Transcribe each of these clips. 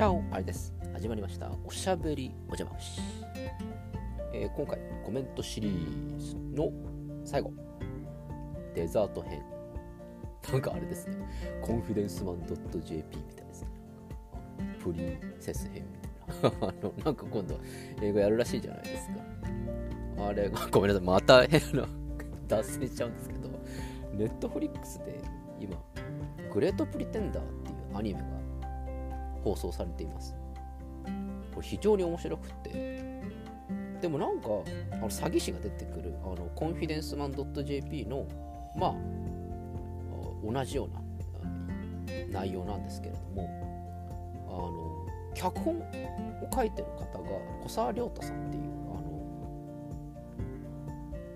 チャオあれです。始まりました。おしゃべりお邪魔虫。えー今回、コメントシリーズの最後、デザート編。なんかあれですね。コンフィデンスマン .jp みたいですね。プリンセス編みたいな。あの、なんか今度、英語やるらしいじゃないですか。あれ、ごめんなさい。また変な、脱線しちゃうんですけど、ネットフリックスで今、グレートプリテンダーっていうアニメが放送されています。これ非常に面白くて、でもなんか、あの詐欺師が出てくる、あの、コンフィデンスマン .jp の、まあ、同じような内容なんですけれども、あの、脚本を書いてる方が小沢亮太さんっていう、あの、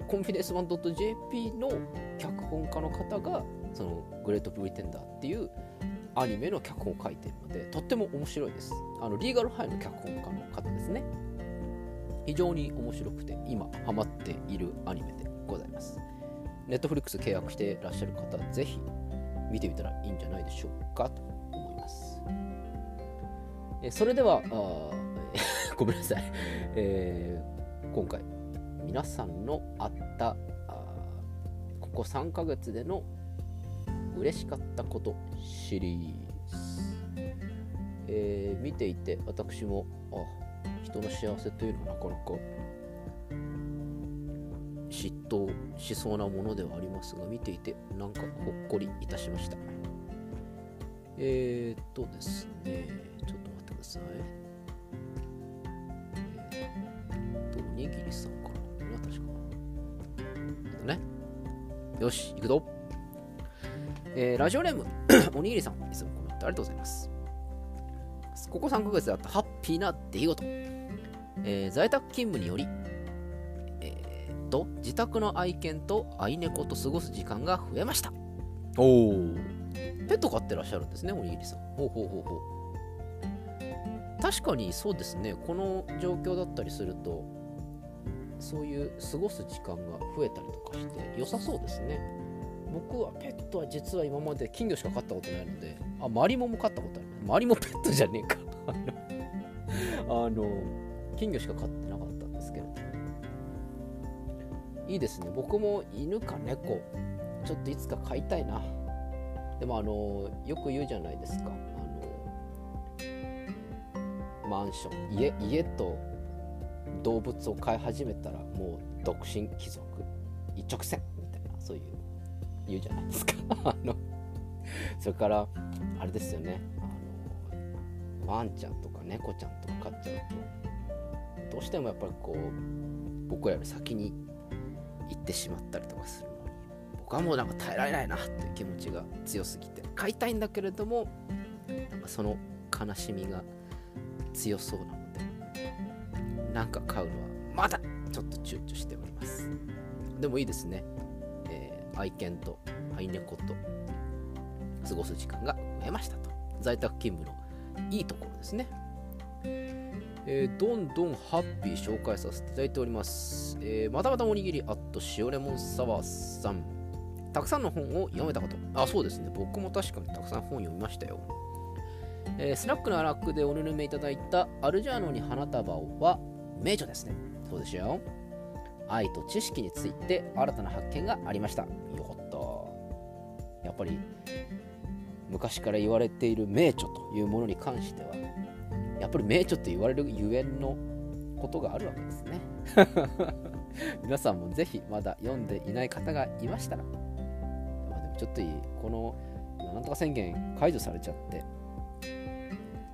コンフィデンスマン .jp の脚本家の方が、そのグレートプリテンダーっていうアニメの脚本を書いているのでとっても面白いです。あのリーガルハイの脚本家の方ですね。非常に面白くて今ハマっているアニメでございます。ネットフリックス契約していらっしゃる方ぜひ見てみたらいいんじゃないでしょうかと思います。えそれではあー ごめんなさい、えー今回皆さんのあったあここ3ヶ月での嬉しかったことシリーズ、えー見ていて私もあ人の幸せというのはなかなか嫉妬しそうなものではありますが見ていてなんかほっこりいたしました。えー、っとですねちょっと待ってください。えー、っとおにぎりさんかな。これは確か。えっとね。よし行くぞ。えーラジオネーム おにぎりさんいつもコメントありがとうございます。ここ3ヶ月であったハッピーな出来事、えー在宅勤務により、えーと自宅の愛犬と愛猫と過ごす時間が増えました。おおペット飼ってらっしゃるんですねおにぎりさん。ほうほうほうほう。確かにそうですね。この状況だったりするとそういう過ごす時間が増えたりとかして良さそうですね。僕はペットは実は今まで金魚しか飼ったことないのであマリモも飼ったことある。マリモペットじゃねえか。あの金魚しか飼ってなかったんですけどいいですね。僕も犬か猫ちょっといつか飼いたいな。でもあのよく言うじゃないですか。あのマンション。家家と動物を飼い始めたらもう独身貴族一直線みたいなそういう。言うじゃないですか。あのそれからあれですよね。あのワンちゃんとか猫ちゃんとか飼っちゃうとどうしてもやっぱりこう僕らより先に行ってしまったりとかするのに僕はもうなんか耐えられないなっていう気持ちが強すぎて飼いたいんだけれどもなんかその悲しみが強そうなのでなんか飼うのはまだちょっと躊躇しております。でもいいですね、愛犬と愛猫と過ごす時間が増えましたと在宅勤務のいいところですねえーどんどんハッピー紹介させていただいております。えーまたまたおにぎり、あっと塩レモンサワーさん。たくさんの本を読めたこと。あ、そうですね。僕も確かにたくさん本読みましたよ。えースナックのアラックでおぬるめいただいたアルジャーノに花束は名著ですね。そうですよ。愛と知識について新たな発見がありました。よかった。やっぱり昔から言われている名著というものに関してはやっぱり名著って言われるゆえんのことがあるわけですね。皆さんもぜひまだ読んでいない方がいましたら、まあ、でもちょっといい、このなんとか宣言解除されちゃって、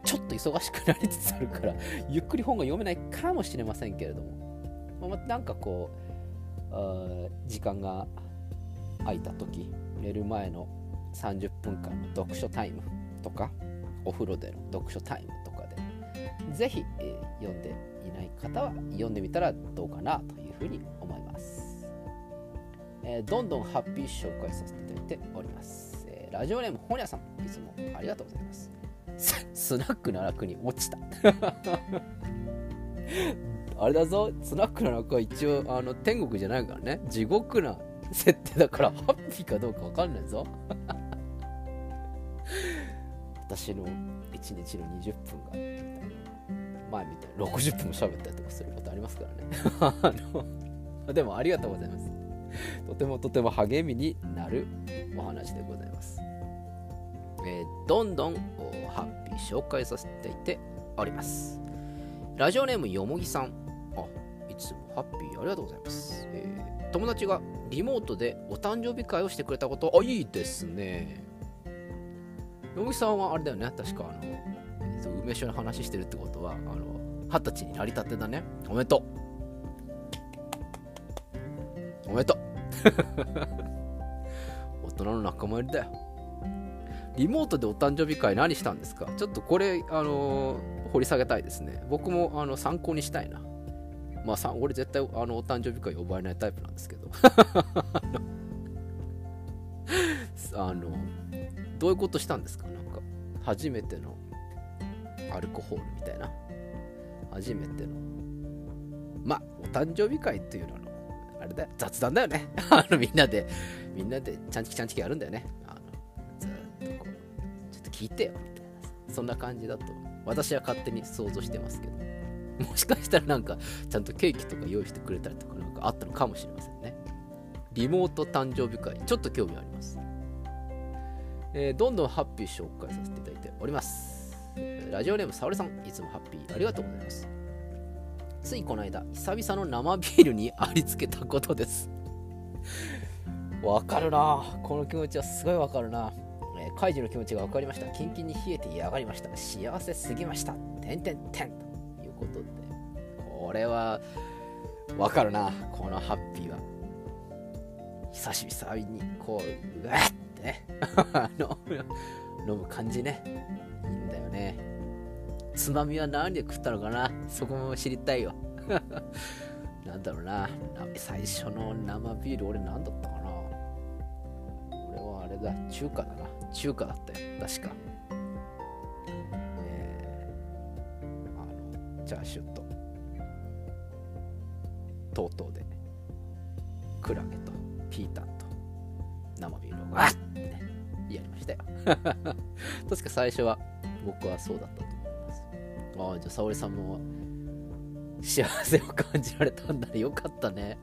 ちょっと忙しくなりつつあるから、ゆっくり本が読めないかもしれませんけれども、まあ、なんかこう、時間が空いた時寝る前の30分間の読書タイムとか、お風呂での読書タイムとかでぜひ、えー読んでいない方は読んでみたらどうかなというふうに思います、えーどんどんハッピー紹介させていただいております、えーラジオネーム本屋さんいつもありがとうございます。スナックの楽に落ちた。あれだぞ。スナックの楽は一応あの天国じゃないからね。地獄な設定だから ハッピーかどうかわかんないぞ。私の1日の20分が前みたいな60分も喋ったりとかすることありますからね。あのでもありがとうございます。とてもとても励みになるお話でございます、えー、どんどんハッピー紹介させていております。ラジオネームよもぎさん。いつもハッピーありがとうございます、えー、友達がリモートでお誕生日会をしてくれたこと。あいいですね。よもぎさんはあれだよね。確かあの梅酒の話してるってことはあの二十歳になりたてだね。おめでとう。おめでとう。大人の仲間入りだよ。リモートでお誕生日会何したんですか？ちょっとこれ、あのー、掘り下げたいですね。僕もあの参考にしたいな。まあ、俺絶対あのお誕生日会呼ばれないタイプなんですけど。あの、どういうことしたんですか？なんか、初めてのアルコホールみたいな。初めての。まあ、お誕生日会っていうのは、あれだ、雑談だよね。あの、みんなで、みんなでちゃんちきちゃんちきやるんだよねあのずっとこうちょっと。聞いてよみたいなそんな感じだと私は勝手に想像してますけど もしかしたらなんかちゃんとケーキとか用意してくれたりとかなんかあったのかもしれませんね。リモート誕生日会ちょっと興味あります、えー、どんどんハッピー紹介させていただいております。ラジオネーム沙織さんいつもハッピーありがとうございます。ついこの間久々の生ビールにありつけたことです。わかるな。この気持ちはすごいわかるな。え、カイジの気持ちが分かりました。キンキンに冷えて嫌がりました。幸せすぎました。てんてんてん。ことで、これは分かるな、このハッピーは。久しぶりにこう、うわって ね、飲む感じね。いいんだよね。つまみは何で食ったのかなそこも知りたいよ。なんだろうな。最初の生ビール、俺何だったかな俺はあれだ、中華だな。中華だったよ確かチャーシューととうとうでクラゲとピータンと生ビールをわってやりましたよ。確か最初は僕はそうだったと思います。ああじゃあ沙織さんも幸せを感じられたんだねよかったね。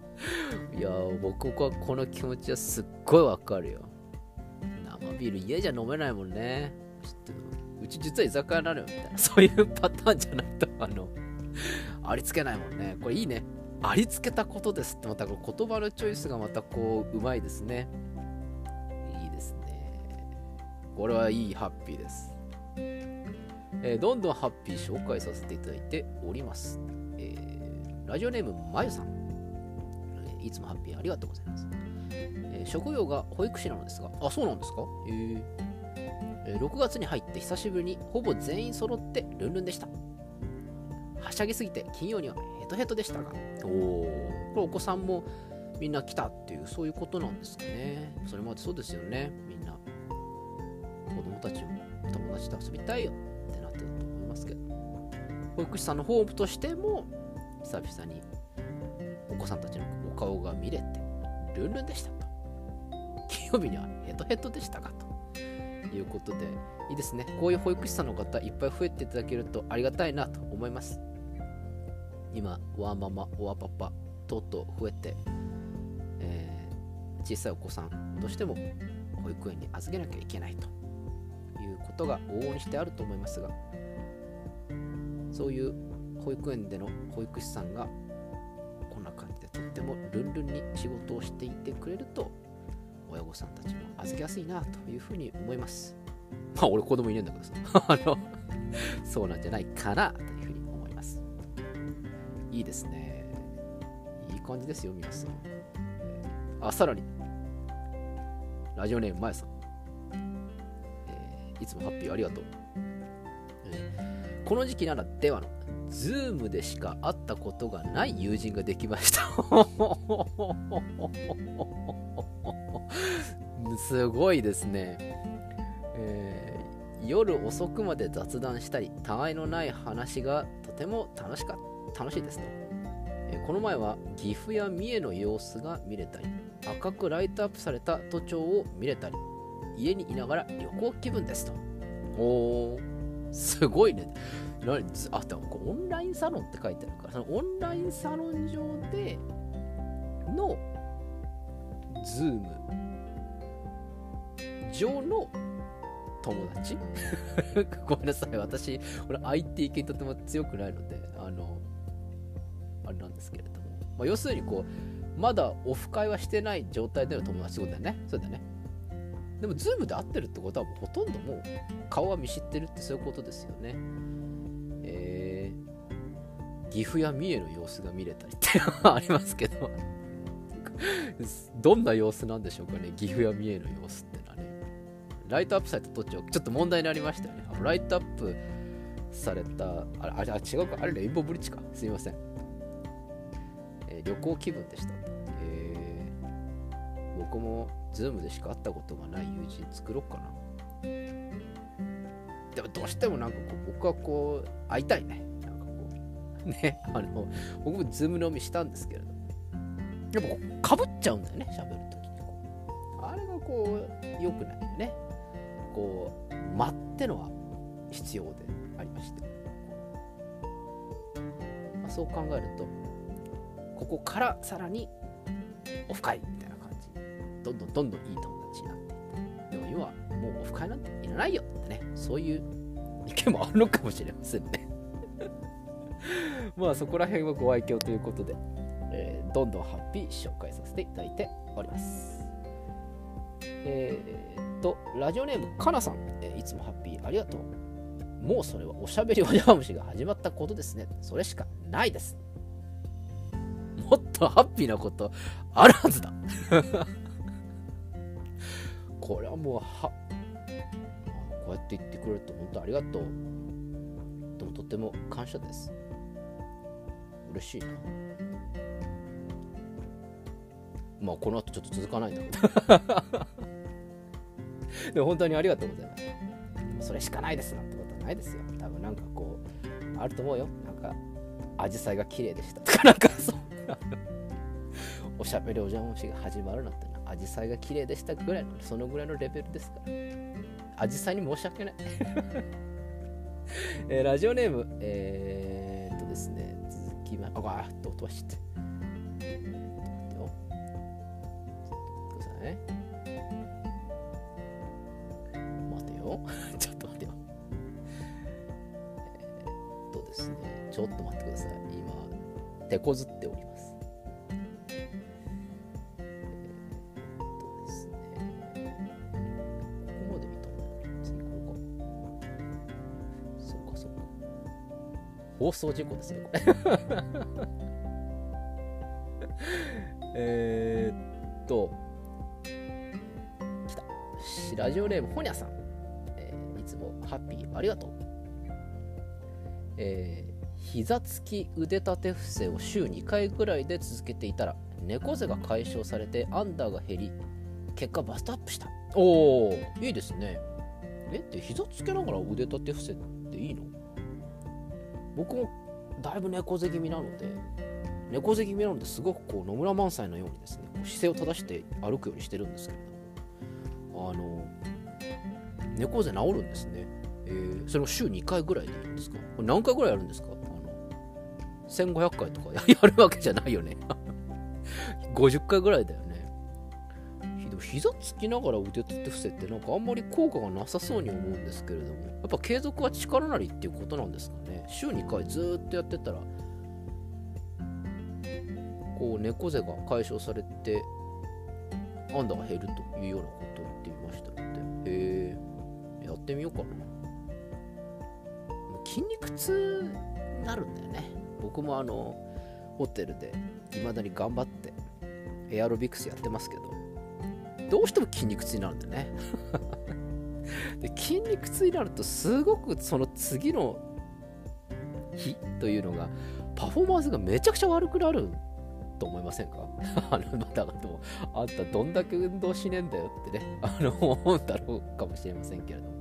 いや僕はこの気持ちはすっごいわかるよ。生ビール家じゃ飲めないもんね。ちょっと、うち実は居酒屋なのよ、みたいな。そういうパターンじゃないと、あの、ありつけないもんね。これいいね。ありつけたことですって、またこ言葉のチョイスがまたこう、うまいですね。いいですね。これはいいハッピーです。えー、どんどんハッピー紹介させていただいております。えー、ラジオネームまゆさん。いつもハッピーありがとうございます。えー、職業が保育士なのですが、あ、そうなんですか？へえー、6月に入って久しぶりにほぼ全員揃ってルンルンでした。はしゃぎすぎて金曜にはヘトヘトでしたが、おお、これお子さんもみんな来たっていう、そういうことなんですかね。それまでそうですよね、みんな。子供たちも友達と遊びたいよってなってたと思いますけど、保育士さんのホームとしても、久々にお子さんたちのお顔が見れて、ルンルンでしたと。金曜日にはヘトヘトでしたかということで、いいですね。こういう保育士さんの方、いっぱい増えていただけるとありがたいなと思います。今、ワーママ、ワーパパ、とうとう増えて、えー、小さいお子さんとしても保育園に預けなきゃいけないということが往々にしてあると思いますが、そういう保育園での保育士さんがこんな感じでとってもルンルンに仕事をしていてくれると親御さんたちも預けやすいなというふうに思います。まあ俺子供いねえんだけどさ あのそうなんじゃないかなというふうに思います。いいですね。いい感じですよ、皆さん。あ、さらに、ラジオネームまえさん。えー、いつもハッピーありがとう。えー、この時期ならではのズームでしか会ったことがない友人ができました すごいですね、えー、夜遅くまで雑談したりたわいのない話がとても楽しか楽しいですと、えー、この前は岐阜や三重の様子が見れたり赤くライトアップされた都庁を見れたり家にいながら旅行気分ですと。おーすごいね。あでもオンラインサロンって書いてあるからそのオンラインサロン上でのズーム上の友達？ごめんなさい。私俺 IT 系とても強くないのであのあれなんですけれども、まあ、要するにこうまだオフ会はしてない状態での友達ってことだよね。そうだね。でもズームで会ってるってことはもうほとんどもう顔は見知ってるってそういうことですよね。えー、岐阜や三重の様子が見れたりってありますけど。どんな様子なんでしょうかね岐阜や三重の様子って。ライトアップされた都庁ちょっと問題になりましたよね。ライトアップされたあれあ違うか。あれレインボーブリッジか。すいません、えー、旅行気分でした。えー、僕もズームでしか会ったことがない友人作ろうかな。でもどうしてもなんかこう僕はこう会いたいね。なんかこう。ね。あの僕もズーム飲みしたんですけれどやっぱかぶっちゃうんだよね。喋るときにあれがこう良くないよね。こう待ってのは必要でありまして、まあ、そう考えるとここからさらにオフ会みたいな感じ。どんどんどんどんいい友達になっていって。でも今はもうオフ会なんていらないよってね。そういう意見もあるのかもしれませんね。まあそこら辺はご愛嬌ということでえー、どんどんハッピー紹介させていただいております。えー、っと、ラジオネームかなさん、えー、いつもハッピーありがとう。もうそれはおしゃべりお邪魔虫が始まったことですね。それしかないです。もっとハッピーなことあるはずだ。これはもうは、こうやって言ってくれると本当ありがとう。でもとても感謝です。嬉しいな。まあこの後ちょっと続かないんだけど で本当にありがとうございます。それしかないですなんてことはないですよ。多分なんかこう、あると思うよ。なんか、アジサイが綺麗でしたとか、なんかそう。おしゃべりお邪魔しが始まるなんてな、アジサイが綺麗でしたぐらいの、そのぐらいのレベルですから。アジサイに申し訳ない。えー、ラジオネーム、えー、っとですね、続きま、あ、あっと音はして。ね待手こずっております。えー、とですね、ここまで見たの次これか。そうかそうか。放送事故ですね、これ。えっと、来た。ラジオネーム、ほにゃさん。えー、いつもハッピーありがとう。えー膝つき腕立て伏せを週2回ぐらいで続けていたら猫背が解消されてアンダーが減り結果バストアップした。おおいいですね。えって膝つけながら腕立て伏せっていいの？僕もだいぶ猫背気味なので猫背気味なのですごくこう野村萬斎のようにですね姿勢を正して歩くようにしてるんですけれどあの猫背治るんですね、えー、それも週2回ぐらいでいいんですか？これ何回ぐらいやるんですか？1500回とか やるわけじゃないよね。50回ぐらいだよね。ひど膝つきながら腕立て伏せってなんかあんまり効果がなさそうに思うんですけれどもやっぱ継続は力なりっていうことなんですかね。週2回ずっとやってたらこう猫背が解消されてアンダーが減るというようなことを言ってみましたので。へえやってみようかな。筋肉痛になるんだよね。僕もあのホテルで未だに頑張ってエアロビクスやってますけどどうしても筋肉痛になるんだよね で筋肉痛になるとすごくその次の日というのがパフォーマンスがめちゃくちゃ悪くなると思いませんか？あの、また、でも、あんたどんだけ運動しねえんだよってね、あの、思うんだろうかもしれませんけれども。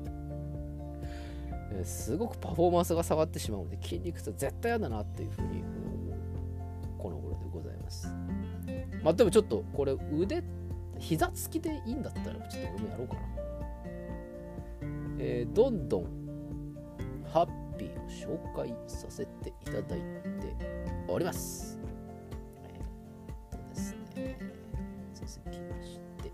すごくパフォーマンスが下がってしまうので、筋肉痛絶対嫌だなっていうふうに、この頃でございます。まあ、でもちょっと、これ、腕、膝つきでいいんだったら、ちょっと俺もやろうかな。えー、どんどんハッピーを紹介させていただいております。えー、ですね、続きまして、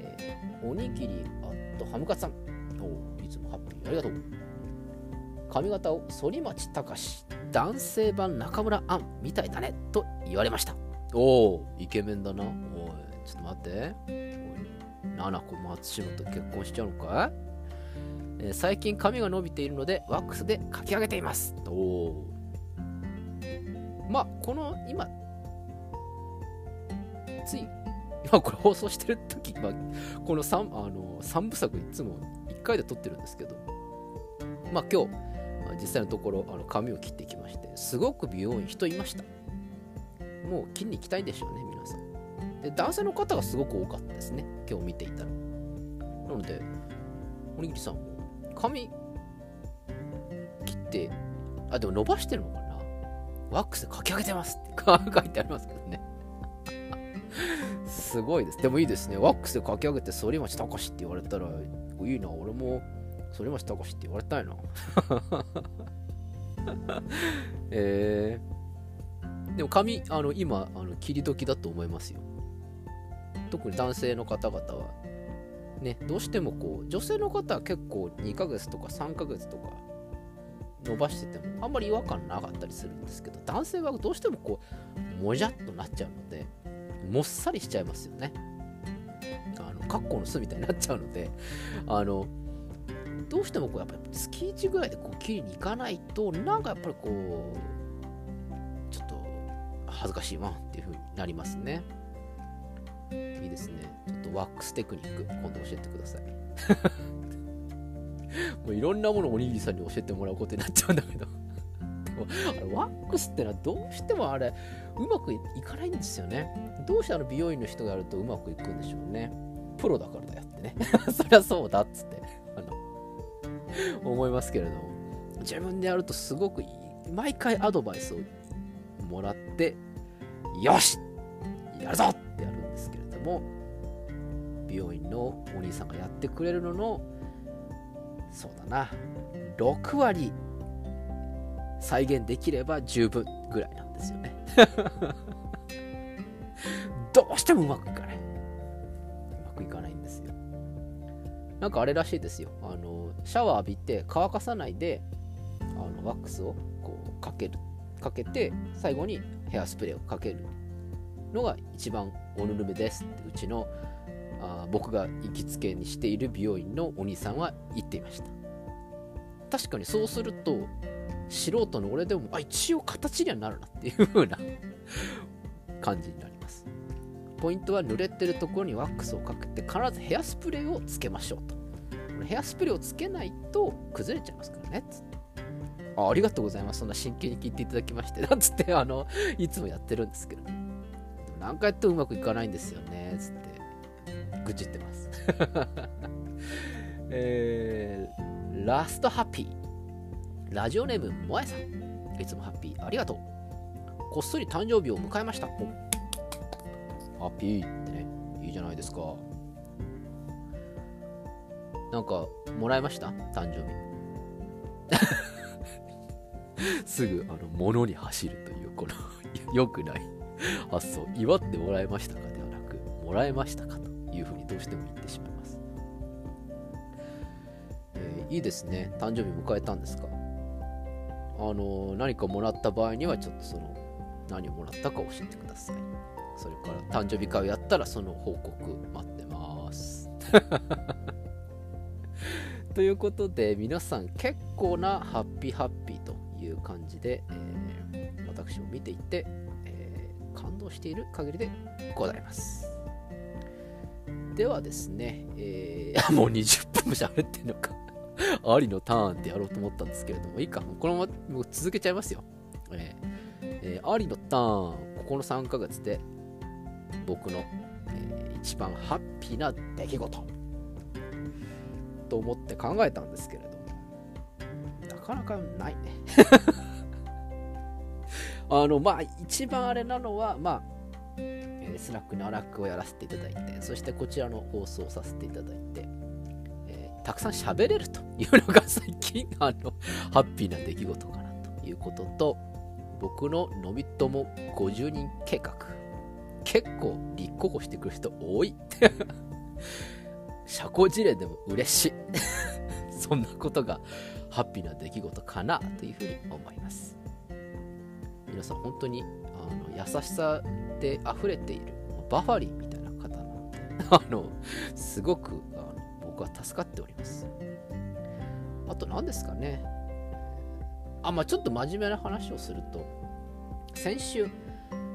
え、おにぎりアットハムカツさん。おいつもハッピーありがとう。髪型を反町隆史男性版中村アンみたいだねと言われました。おお、イケメンだな。おい、ちょっと待って。おい、七子松島と結婚しちゃうのか？いえー、最近髪が伸びているのでワックスで描き上げていますおおまあこの今つい今これ放送してる時、まあ、この 3, あの3部作いつも1回で撮ってるんですけどまあ今日実際のところあの髪を切ってきましてすごく美容院人いましたもう切りに行きたいんでしょうね皆さんで男性の方がすごく多かったですね今日見ていたらなのでおにぎりさんも髪切って、あ、でも伸ばしてるのかな？ワックスで書き上げてますって 書いてありますけどね。すごいです。でもいいですね。ワックスで書き上げて反町隆史って言われたら、いいな、俺も反町隆史って言われたいな。えー、でも髪、あの今あの、切り時だと思いますよ。特に男性の方々はね、どうしてもこう女性の方は結構2ヶ月とか3ヶ月とか伸ばしててもあんまり違和感なかったりするんですけど男性はどうしてもこうもじゃっとなっちゃうのでもっさりしちゃいますよねあのカッコの巣みたいになっちゃうのであのどうしてもこうやっぱり月1ぐらいでこう切りに行かないとなんかやっぱりこうちょっと恥ずかしいわっていう風になりますねいいですね。ちょっとワックステクニック、今度教えてください。もういろんなものをおにぎりさんに教えてもらうことになっちゃうんだけど。でも、あれ、ワックスってのはどうしてもあれ、うまくいかないんですよね。どうしてあの美容院の人がやるとうまくいくんでしょうね。プロだからだよってね。そりゃそうだっつって、あの、思いますけれども。自分でやるとすごくいい。毎回アドバイスをもらって、よしやるぞってやるんですけれども美容院のお兄さんがやってくれるののそうだな6割再現できれば十分ぐらいなんですよね どうしてもうまくいかなんかあれらしいですよ。あのシャワー浴びて乾かさないであのワックスをこうかける。かけて最後にヘアスプレーをかけるのが一番おぬるめですってうちのあ僕が行きつけにしている美容院のお兄さんは言っていました。確かにそうすると素人の俺でもあ一応形にはなるなっていう風な感じになります。ポイントは濡れてるところにワックスをかけて必ずヘアスプレーをつけましょうとヘアスプレーをつけないと崩れちゃいますからねつってあありがとうございますそんな真剣に聞いていただきまして なんつってあのいつもやってるんですけど何回やってもうまくいかないんですよね、つって、愚痴ってます。えー、ラストハッピー。ラジオネーム、もえさん。いつもハッピー、ありがとう。こっそり誕生日を迎えました。ハッピーってね、いいじゃないですか。なんか、もらいました？誕生日。すぐ、あの、物に走るという、この 良くない発想、祝ってもらえましたかではなく、もらえましたかというふうにどうしても言ってしまいます。えー、いいですね。誕生日迎えたんですか？あの、何かもらった場合には、ちょっとその、何をもらったか教えてください。それから誕生日会をやったらその報告待ってます。ということで皆さん結構なハッピーハッピーという感じで、えー、私も見ていてえ感動している限りでございます。ではですね、えー、もう20分も喋ってんのか ありのターンってやろうと思ったんですけれども、いいか、このままもう続けちゃいますよ。えーえー、ありのターン、ここの3ヶ月で僕の、えー、一番ハッピーな出来事。と思って考えたんですけれども、なかなかないね。あの、まあ、一番あれなのは、まあ、スナックのアラックをやらせていただいて、そしてこちらの放送をさせていただいて、えー、たくさん喋れるというのが最近 あのハッピーな出来事かなということと僕ののびとも50人計画。結構立候補してくる人多い。社交辞令でも嬉しい。そんなことがハッピーな出来事かなというふうに思います。皆さん本当にあの優しさで溢れているバファリンみたいな方なので あのすごくあの僕は助かっております。あと何ですかね。あまあちょっと真面目な話をすると先週、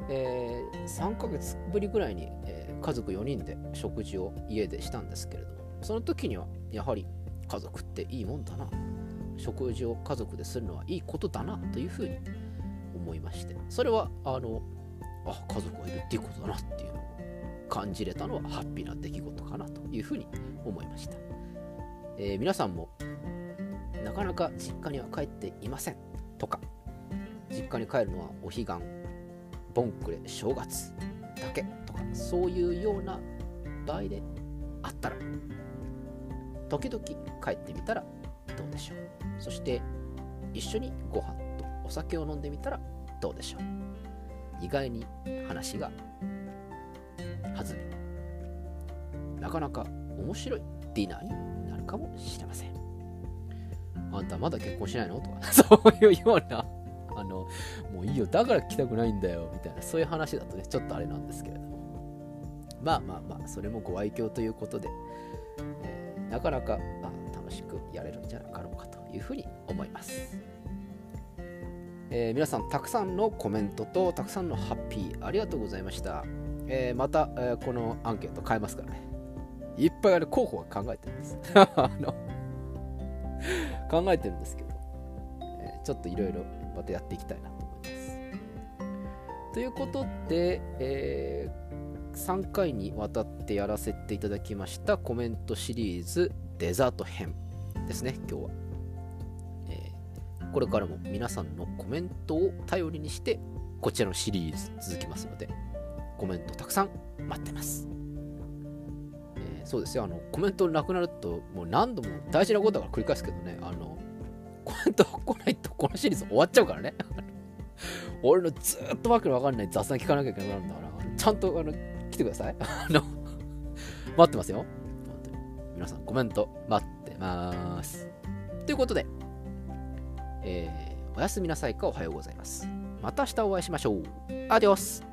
えー、3ヶ月ぶりぐらいに、えー、家族4人で食事を家でしたんですけれどもその時にはやはり家族っていいもんだな。食事を家族でするのはいいことだなというふうに思いましてそれはあのあ家族がいるっていうことだなっていうのを感じれたのはハッピーな出来事かなというふうに思いました、えー、皆さんもなかなか実家には帰っていませんとか実家に帰るのはお彼岸ボンクレ正月だけとかそういうような場合であったら時々帰ってみたらどうでしょう。そして一緒にご飯とお酒を飲んでみたらどうでしょう。意外に話が弾みなかなか面白いディナーになるかもしれません。あんたまだ結婚しないの？とか。そういうようなのもういいよだから来たくないんだよみたいなそういう話だとねちょっとあれなんですけれどもまあまあまあそれもご愛嬌ということで、えー、なかなか楽しくやれるんじゃなかろうかというふうに思います。えー、皆さんたくさんのコメントとたくさんのハッピーありがとうございました。えー、また、え、このアンケート変えますからね。いっぱいある候補は考えてるんです。あの考えてるんですけど、えー、ちょっといろいろまたやっていきたいなと思います。ということで、えー、3回にわたってやらせていただきましたコメントシリーズデザート編ですね、今日は。えー、これからも皆さんのコメントを頼りにして、こちらのシリーズ続きますので、コメントたくさん待ってます。えー、そうですよ、あの、コメントなくなると、もう何度も大事なことだから繰り返すけどね、あの、コメント来ないとこのシリーズ終わっちゃうからね。俺のずっとわけのわかんない雑談聞かなきゃいけなくなるんだから、ちゃんとあの来てください。あの、待ってますよ。皆さんコメント待ってます。ということで、えー、おやすみなさいかおはようございます。また明日お会いしましょう。アディオス